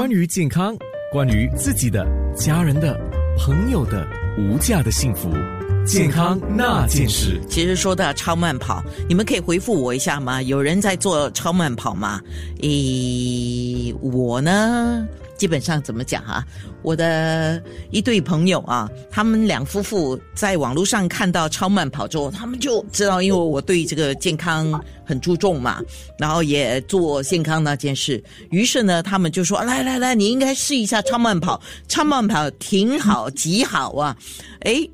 关于健康，关于自己的、家人的、朋友的无价的幸福，健康那件事。其实说到超慢跑，你们可以回复我一下吗？有人在做超慢跑吗？咦，我呢？基本上怎么讲啊？我的一对朋友啊，他们两夫妇在网络上看到超慢跑之后，他们就知道，因为我对这个健康很注重嘛，然后也做健康那件事，于是呢，他们就说：“来来来，你应该试一下超慢跑，超慢跑挺好，极好啊！”诶，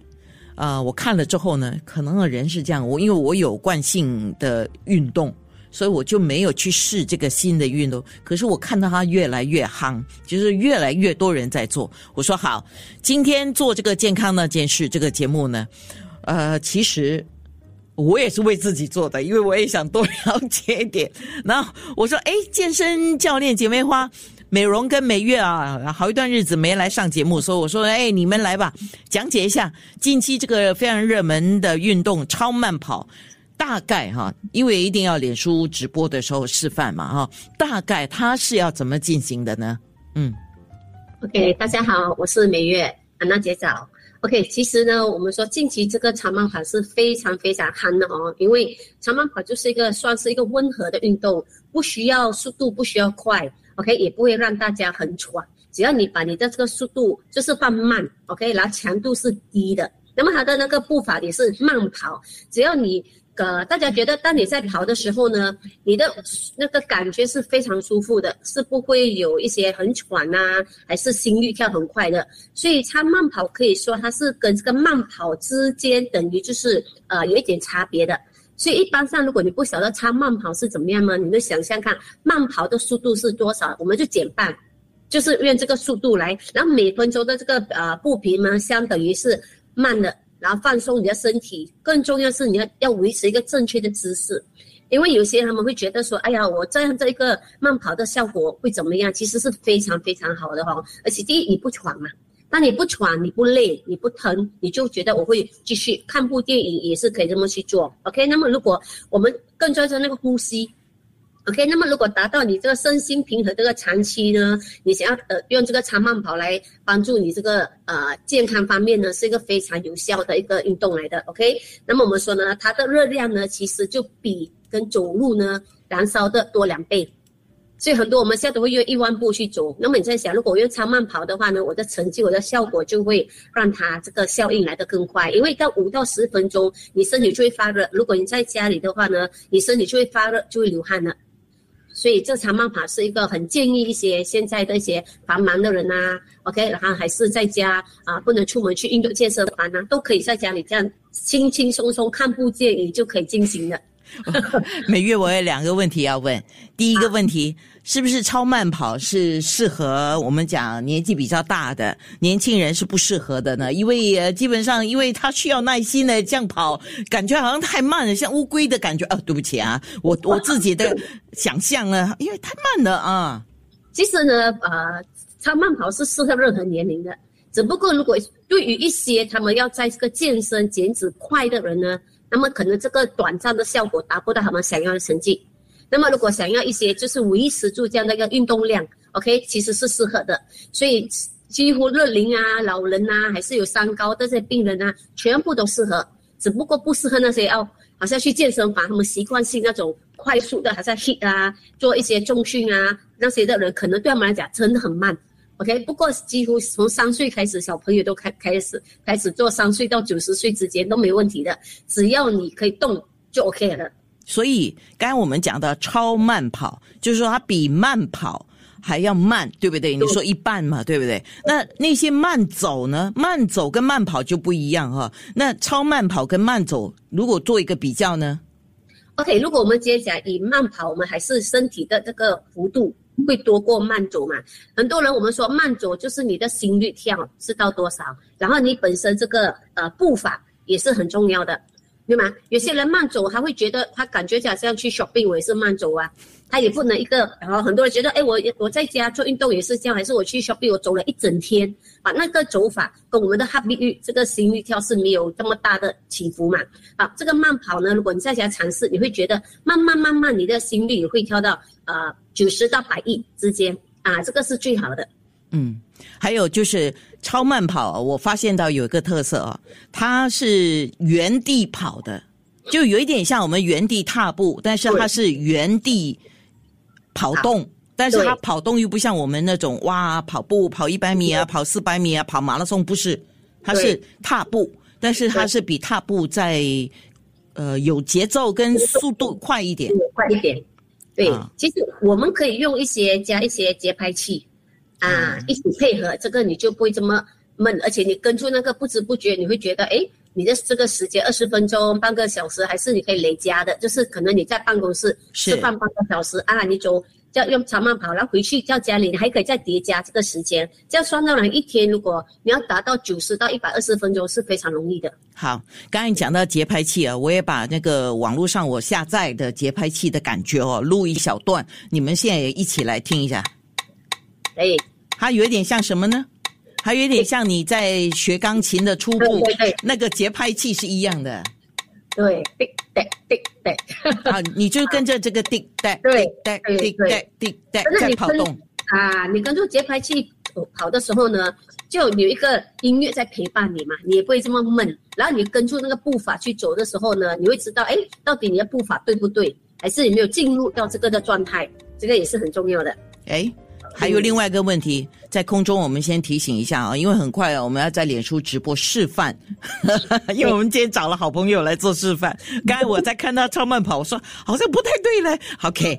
啊，我看了之后呢，可能人是这样，我因为我有惯性的运动。所以我就没有去试这个新的运动，可是我看到它越来越夯，就是越来越多人在做。我说好，今天做这个健康那件事这个节目呢，呃，其实我也是为自己做的，因为我也想多了解一点。然后我说，哎，健身教练姐妹花美容跟美月啊，好一段日子没来上节目，所以我说，哎，你们来吧，讲解一下近期这个非常热门的运动超慢跑。大概哈，因为一定要脸书直播的时候示范嘛哈，大概它是要怎么进行的呢？嗯，OK，大家好，我是美月安娜姐早。OK，其实呢，我们说近期这个长慢跑是非常非常夯的哦，因为长慢跑就是一个算是一个温和的运动，不需要速度，不需要快，OK，也不会让大家很喘，只要你把你的这个速度就是放慢，OK，然后强度是低的，那么它的那个步伐也是慢跑，只要你。呃，大家觉得当你在跑的时候呢，你的那个感觉是非常舒服的，是不会有一些很喘呐，还是心率跳很快的。所以它慢跑可以说它是跟这个慢跑之间等于就是呃有一点差别的。所以一般上如果你不晓得它慢跑是怎么样呢，你就想象看慢跑的速度是多少，我们就减半，就是用这个速度来，然后每分钟的这个呃步频呢，相等于是慢的。然后放松你的身体，更重要是你要要维持一个正确的姿势，因为有些他们会觉得说，哎呀，我这样这一个慢跑的效果会怎么样？其实是非常非常好的哈。而且第一你不喘嘛，当你不喘，你不累，你不疼，你就觉得我会继续看部电影也是可以这么去做。OK，那么如果我们更专注那个呼吸。OK，那么如果达到你这个身心平衡这个长期呢，你想要呃用这个长慢跑来帮助你这个呃健康方面呢，是一个非常有效的一个运动来的。OK，那么我们说呢，它的热量呢，其实就比跟走路呢燃烧的多两倍，所以很多我们现在都会用一万步去走。那么你在想，如果用长慢跑的话呢，我的成绩、我的效果就会让它这个效应来得更快，因为到五到十分钟，你身体就会发热。如果你在家里的话呢，你身体就会发热，就会流汗了。所以这场慢跑是一个很建议一些现在的一些繁忙的人呐，OK，然后还是在家啊，不能出门去运动健身房呐，都可以在家里这样轻轻松松看不见你就可以进行的。每月我有两个问题要问，第一个问题。是不是超慢跑是适合我们讲年纪比较大的年轻人是不适合的呢？因为呃，基本上因为他需要耐心的这样跑，感觉好像太慢了，像乌龟的感觉。哦，对不起啊，我 我自己的想象呢，因为太慢了啊。其实呢，呃，超慢跑是适合任何年龄的，只不过如果对于一些他们要在这个健身减脂快的人呢，那么可能这个短暂的效果达不到他们想要的成绩。那么，如果想要一些就是维持住这样的一个运动量，OK，其实是适合的。所以，几乎乐龄啊、老人啊，还是有三高这些病人啊，全部都适合。只不过不适合那些要好像去健身房，他们习惯性那种快速的，好像 hit 啊，做一些重训啊，那些的人可能对他们来讲真的很慢。OK，不过几乎从三岁开始，小朋友都开开始开始做，三岁到九十岁之间都没问题的，只要你可以动就 OK 了。所以，刚才我们讲的超慢跑，就是说它比慢跑还要慢，对不对？你说一半嘛，对不对？那那些慢走呢？慢走跟慢跑就不一样哈。那超慢跑跟慢走，如果做一个比较呢？OK，如果我们接下来以慢跑，我们还是身体的这个幅度会多过慢走嘛？很多人我们说慢走就是你的心率跳是到多少，然后你本身这个呃步伐也是很重要的。对吗？有些人慢走，他会觉得他感觉好像去 shopping 我也是慢走啊，他也不能一个。然后很多人觉得，哎，我我在家做运动也是这样，还是我去 shopping 我走了一整天，啊，那个走法跟我们的 heart 率这个心率跳是没有这么大的起伏嘛？啊，这个慢跑呢，如果你在家尝试，你会觉得慢慢慢慢，你的心率也会跳到呃九十到百亿之间。啊，这个是最好的。嗯，还有就是超慢跑，我发现到有一个特色啊，它是原地跑的，就有一点像我们原地踏步，但是它是原地跑动，但是它跑动又不像我们那种哇跑步跑一百米啊，跑四百米啊，跑马拉松不是，它是踏步，但是它是比踏步在呃有节奏跟速度快一点，快一点。对，其实我们可以用一些加一些节拍器。啊，一起配合，这个你就不会这么闷，而且你跟住那个不知不觉，你会觉得，哎，你的这个时间二十分钟、半个小时，还是你可以累加的，就是可能你在办公室吃饭半个小时啊，你走叫用长慢跑，然后回去叫家里，你还可以再叠加这个时间，这样算到来一天，如果你要达到九十到一百二十分钟是非常容易的。好，刚才讲到节拍器啊，我也把那个网络上我下载的节拍器的感觉哦录一小段，你们现在也一起来听一下。哎，它有一点像什么呢？还有一点像你在学钢琴的初步，那个节拍器是一样的。对，滴滴滴滴。啊，你就跟着这个滴滴滴滴滴滴滴在跑动。啊，你跟着节拍器跑的时候呢，就有一个音乐在陪伴你嘛，你也不会这么闷。然后你跟住那个步伐去走的时候呢，你会知道，哎，到底你的步伐对不对，还是有没有进入到这个的状态，这个也是很重要的。哎。还有另外一个问题，在空中我们先提醒一下啊，因为很快啊，我们要在脸书直播示范，因为我们今天找了好朋友来做示范。刚才我在看他超慢跑，我说好像不太对嘞。OK，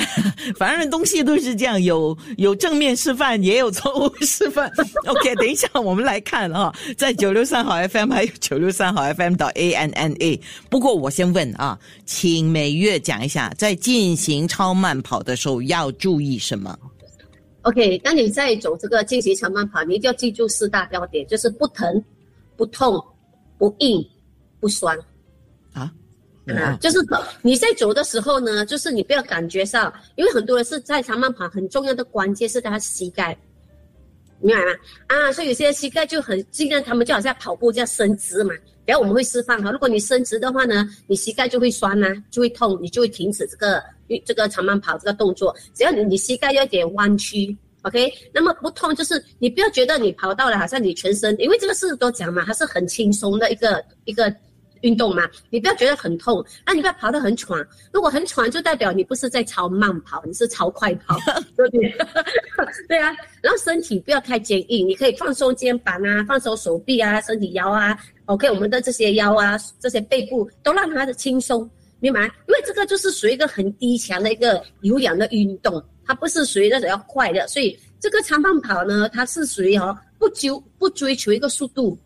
反正东西都是这样，有有正面示范，也有错误示范。OK，等一下我们来看啊，在九六三号 FM 还有九六三号 FM 到 A N N A。不过我先问啊，请每月讲一下，在进行超慢跑的时候要注意什么？OK，当你在走这个进行长慢跑，你一定要记住四大要点，就是不疼、不痛、不硬、不酸。啊，啊，就是你在走的时候呢，就是你不要感觉上，因为很多人是在长慢跑，很重要的关键是他膝盖，明白吗？啊，所以有些膝盖就很，尽量他们就好像跑步这样伸直嘛。然后我们会示范哈，如果你伸直的话呢，你膝盖就会酸呐，就会痛，你就会停止这个这个长慢跑这个动作。只要你你膝盖有点弯曲，OK，那么不痛就是你不要觉得你跑到了好像你全身，因为这个是都讲嘛，它是很轻松的一个一个。运动嘛，你不要觉得很痛，那你不要跑得很喘。如果很喘，就代表你不是在超慢跑，你是超快跑，对不对？对啊。然后身体不要太坚硬，你可以放松肩膀啊，放松手臂啊，身体腰啊。OK，我们的这些腰啊，这些背部都让它的轻松，明白？因为这个就是属于一个很低强的一个有氧的运动，它不是属于那种要快的。所以这个长慢跑呢，它是属于哦，不追不追求一个速度。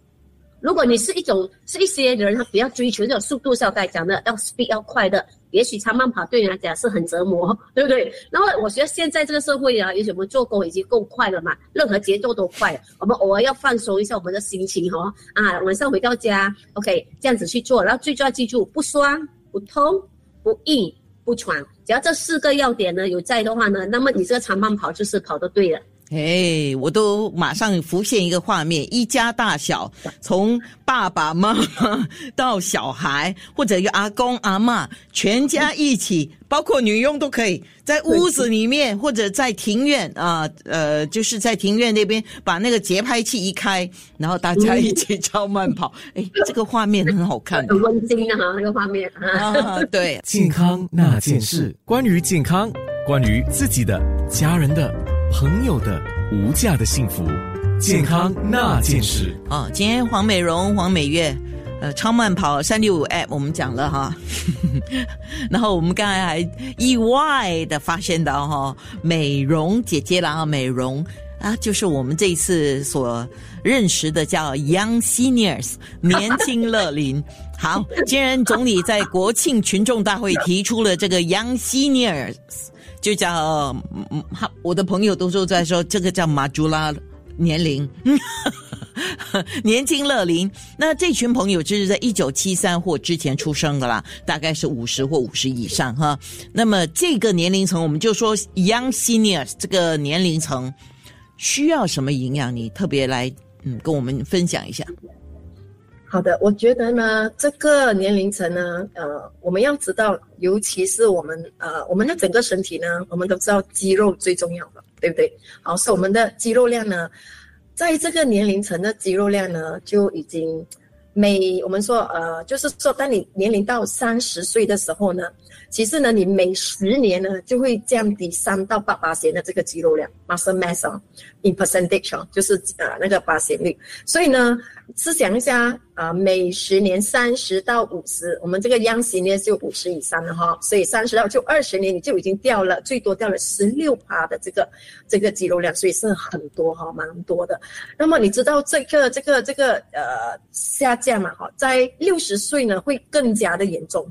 如果你是一种是一些人，他比较追求这种速度，像刚才讲的要 speed 要快的，也许长慢跑对你来讲是很折磨，对不对？那么我觉得现在这个社会啊，也许我们做工已经够快了嘛，任何节奏都快，我们偶尔要放松一下我们的心情哦。啊，晚上回到家，OK，这样子去做，然后最重要记住，不酸、不痛、不硬、不喘，只要这四个要点呢有在的话呢，那么你这个长慢跑就是跑的对了。哎，我都马上浮现一个画面：一家大小，从爸爸妈妈到小孩，或者有阿公阿妈，全家一起，包括女佣都可以，在屋子里面，或者在庭院啊，呃，就是在庭院那边，把那个节拍器一开，然后大家一起超慢跑。哎，这个画面很好看，很温馨啊，那个画面啊，对，健康那件事，关于健康，关于自己的、家人的。朋友的无价的幸福，健康那件事啊！今天黄美容、黄美月，呃，超慢跑三六五 app 我们讲了哈，然后我们刚才还意外的发现到哈，美容姐姐了啊，美容啊，就是我们这一次所认识的叫 Young Seniors 年轻乐龄。好，既然总理在国庆群众大会提出了这个 Young Seniors。就叫，他我的朋友都说在说这个叫马朱拉年龄，年轻乐龄。那这群朋友就是在一九七三或之前出生的啦，大概是五十或五十以上哈。那么这个年龄层，我们就说 young seniors 这个年龄层需要什么营养？你特别来嗯跟我们分享一下。好的，我觉得呢，这个年龄层呢，呃，我们要知道，尤其是我们呃，我们的整个身体呢，我们都知道肌肉最重要的，对不对？好，是我们的肌肉量呢，在这个年龄层的肌肉量呢，就已经每我们说呃，就是说，当你年龄到三十岁的时候呢。其实呢，你每十年呢就会降低三到八八线的这个肌肉量 （muscle mass） 啊，in percentage 啊，就是呃那个八线率。所以呢，试想一下啊，每十年三十到五十，我们这个央行呢就五十以上了哈，所以三十到就二十年你就已经掉了最多掉了十六趴的这个这个肌肉量，所以是很多哈，蛮多的。那么你知道这个这个这个呃下这样嘛哈，在六十岁呢会更加的严重。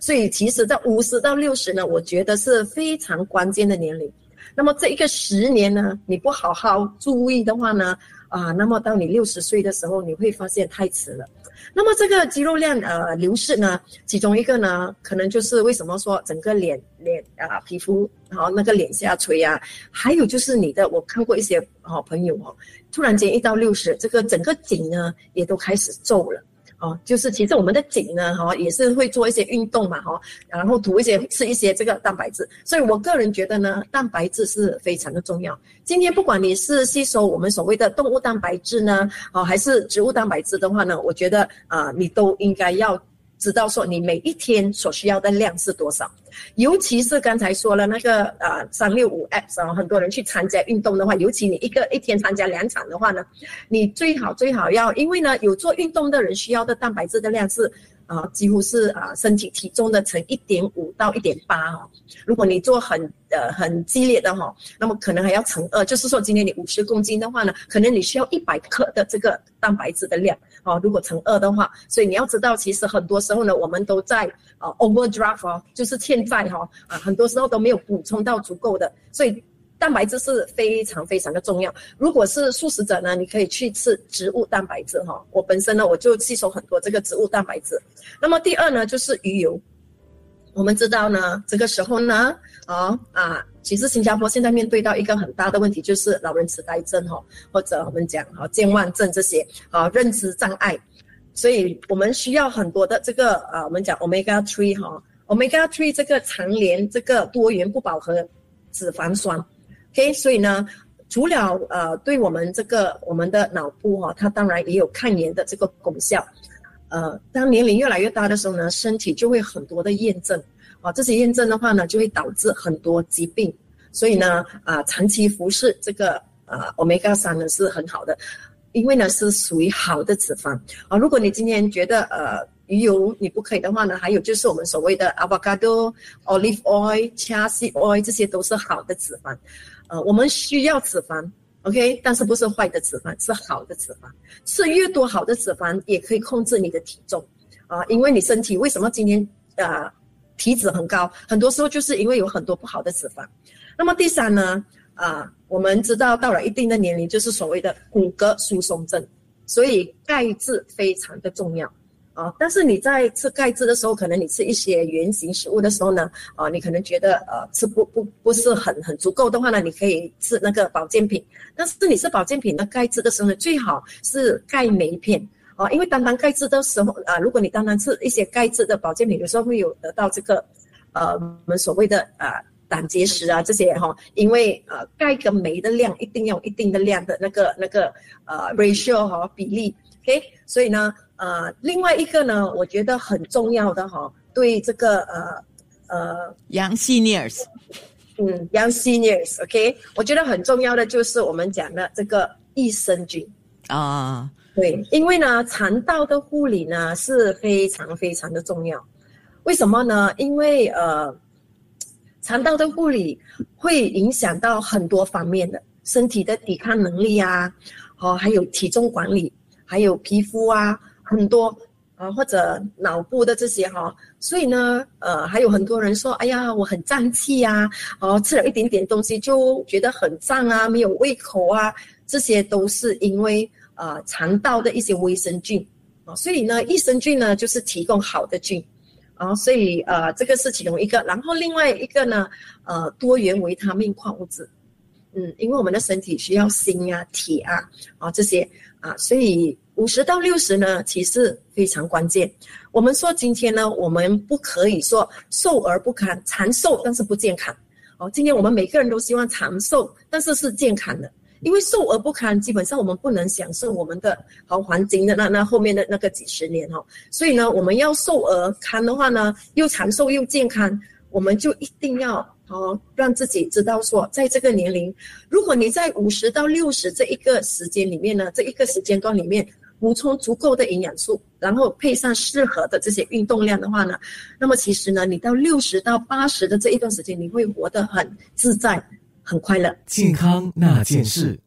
所以，其实，在五十到六十呢，我觉得是非常关键的年龄。那么，这一个十年呢，你不好好注意的话呢，啊，那么到你六十岁的时候，你会发现太迟了。那么，这个肌肉量呃流失呢，其中一个呢，可能就是为什么说整个脸脸啊皮肤好那个脸下垂啊，还有就是你的，我看过一些好朋友哦，突然间一到六十，这个整个颈呢也都开始皱了。哦，就是其实我们的颈呢，哈，也是会做一些运动嘛，哈，然后涂一些吃一些这个蛋白质，所以我个人觉得呢，蛋白质是非常的重要。今天不管你是吸收我们所谓的动物蛋白质呢，哦，还是植物蛋白质的话呢，我觉得啊，你都应该要。知道说你每一天所需要的量是多少，尤其是刚才说了那个呃三六五 X 啊，很多人去参加运动的话，尤其你一个一天参加两场的话呢，你最好最好要，因为呢有做运动的人需要的蛋白质的量是。啊，几乎是啊，身体体重的乘一点五到一点八哦。如果你做很呃很激烈的哈，那么可能还要乘二，就是说今天你五十公斤的话呢，可能你需要一百克的这个蛋白质的量哦。如果乘二的话，所以你要知道，其实很多时候呢，我们都在啊 overdraft 哦，就是欠债哈啊，很多时候都没有补充到足够的，所以。蛋白质是非常非常的重要。如果是素食者呢，你可以去吃植物蛋白质哈。我本身呢，我就吸收很多这个植物蛋白质。那么第二呢，就是鱼油。我们知道呢，这个时候呢，啊啊，其实新加坡现在面对到一个很大的问题，就是老人痴呆症哈，或者我们讲哈健忘症这些啊认知障碍。所以我们需要很多的这个啊，我们讲 omega three 哈，omega three 这个长年这个多元不饱和脂肪酸。OK，所以呢，除了呃，对我们这个我们的脑部哈，它当然也有抗炎的这个功效。呃，当年龄越来越大的时候呢，身体就会很多的验证啊，这些验证的话呢，就会导致很多疾病。所以呢，啊，长期服侍这个啊，omega 三呢是很好的，因为呢是属于好的脂肪啊。如果你今天觉得呃鱼油你不可以的话呢，还有就是我们所谓的 avocado、olive oil、chia seed oil，这些都是好的脂肪。呃，我们需要脂肪，OK，但是不是坏的脂肪，是好的脂肪。吃越多好的脂肪，也可以控制你的体重啊。因为你身体为什么今天啊体脂很高，很多时候就是因为有很多不好的脂肪。那么第三呢，啊，我们知道到了一定的年龄，就是所谓的骨骼疏松症，所以钙质非常的重要。啊，但是你在吃钙质的时候，可能你吃一些原形食物的时候呢，啊，你可能觉得呃吃不不不是很很足够的话呢，你可以吃那个保健品。但是你吃保健品的钙质的时候呢，最好是钙镁片啊，因为单单钙质的时候啊，如果你单单吃一些钙质的保健品，有时候会有得到这个呃我们所谓的啊胆结石啊这些哈，因为呃钙跟镁的量一定要一定的量的那个那个呃 ratio 哈比例，OK，所以呢。呃，另外一个呢，我觉得很重要的哈，对这个呃呃，young seniors，嗯，young seniors，OK，我觉得很重要的就是我们讲的这个益生菌啊，对，因为呢，肠道的护理呢是非常非常的重要，为什么呢？因为呃，肠道的护理会影响到很多方面的身体的抵抗能力啊，哦，还有体重管理，还有皮肤啊。很多啊，或者脑部的这些哈，所以呢，呃，还有很多人说，哎呀，我很胀气呀，哦，吃了一点点东西就觉得很胀啊，没有胃口啊，这些都是因为呃肠道的一些微生菌。啊，所以呢，益生菌呢就是提供好的菌。啊，所以呃这个是其中一个，然后另外一个呢，呃，多元维他命矿物质，嗯，因为我们的身体需要锌啊、铁啊啊这些。啊，所以。五十到六十呢，其实非常关键。我们说今天呢，我们不可以说瘦而不堪，长寿但是不健康。哦，今天我们每个人都希望长寿，但是是健康的。因为瘦而不堪，基本上我们不能享受我们的好黄金的那那后面的那个几十年哈。所以呢，我们要瘦而堪的话呢，又长寿又健康，我们就一定要哦让自己知道说，在这个年龄，如果你在五十到六十这一个时间里面呢，这一个时间段里面补充足够的营养素，然后配上适合的这些运动量的话呢，那么其实呢，你到六十到八十的这一段时间，你会活得很自在。很快乐，健康那件事。